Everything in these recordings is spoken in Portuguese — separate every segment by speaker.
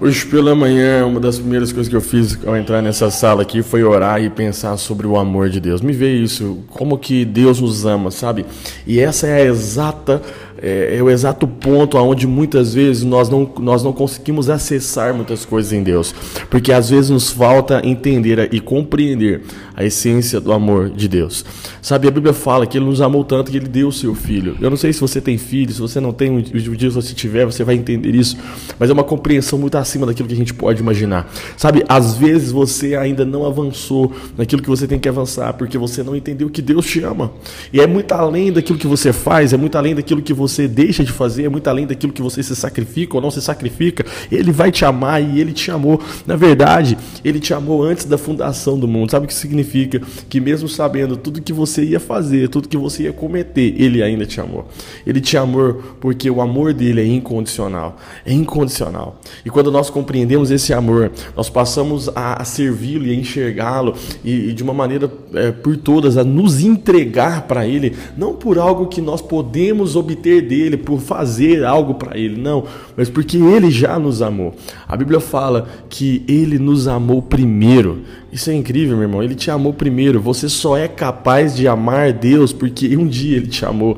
Speaker 1: Hoje pela manhã, uma das primeiras coisas que eu fiz ao entrar nessa sala aqui foi orar e pensar sobre o amor de Deus. Me veio isso, como que Deus nos ama, sabe? E essa é a exata é, é, o exato ponto aonde muitas vezes nós não, nós não conseguimos acessar muitas coisas em Deus, porque às vezes nos falta entender e compreender a essência do amor de Deus. Sabe, a Bíblia fala que Ele nos amou tanto que Ele deu o seu Filho. Eu não sei se você tem filho, se você não tem, um dia se você tiver, você vai entender isso, mas é uma compreensão muito acima daquilo que a gente pode imaginar. Sabe, às vezes você ainda não avançou naquilo que você tem que avançar, porque você não entendeu que Deus te ama. E é muito além daquilo que você faz, é muito além daquilo que você você deixa de fazer, é muito além daquilo que você se sacrifica ou não se sacrifica. Ele vai te amar e ele te amou. Na verdade, ele te amou antes da fundação do mundo. Sabe o que significa? Que mesmo sabendo tudo que você ia fazer, tudo que você ia cometer, ele ainda te amou. Ele te amou porque o amor dele é incondicional. É incondicional. E quando nós compreendemos esse amor, nós passamos a, servi-lo e a enxergá-lo e, e, de uma maneira é, por todas a nos entregar para ele, não por algo que nós podemos obter dele, por fazer algo para ele, não, mas porque ele já nos amou. A Bíblia fala que ele nos amou primeiro. Isso é incrível, meu irmão. Ele te amou primeiro. Você só é capaz de amar Deus porque um dia ele te amou.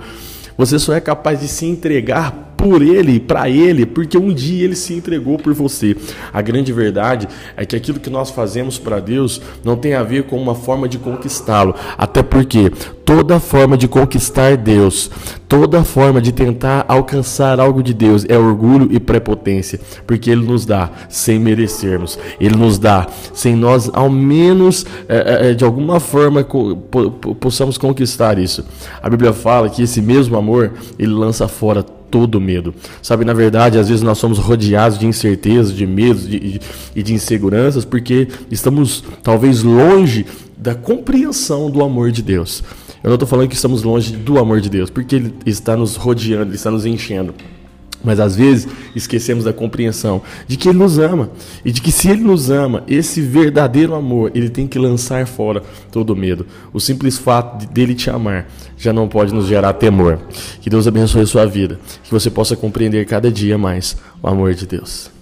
Speaker 1: Você só é capaz de se entregar por ele, para ele, porque um dia ele se entregou por você. A grande verdade é que aquilo que nós fazemos para Deus não tem a ver com uma forma de conquistá-lo, até porque toda forma de conquistar Deus, toda forma de tentar alcançar algo de Deus é orgulho e prepotência, porque Ele nos dá sem merecermos, Ele nos dá sem nós, ao menos é, é, de alguma forma, possamos conquistar isso. A Bíblia fala que esse mesmo amor Ele lança fora todo medo. Sabe, na verdade, às vezes nós somos rodeados de incertezas, de medos e de, de, de inseguranças porque estamos talvez longe da compreensão do amor de Deus. Eu não estou falando que estamos longe do amor de Deus, porque Ele está nos rodeando, Ele está nos enchendo. Mas às vezes esquecemos da compreensão de que Ele nos ama e de que se Ele nos ama, esse verdadeiro amor, Ele tem que lançar fora todo medo. O simples fato de dele te amar já não pode nos gerar temor. Que Deus abençoe a sua vida, que você possa compreender cada dia mais o amor de Deus.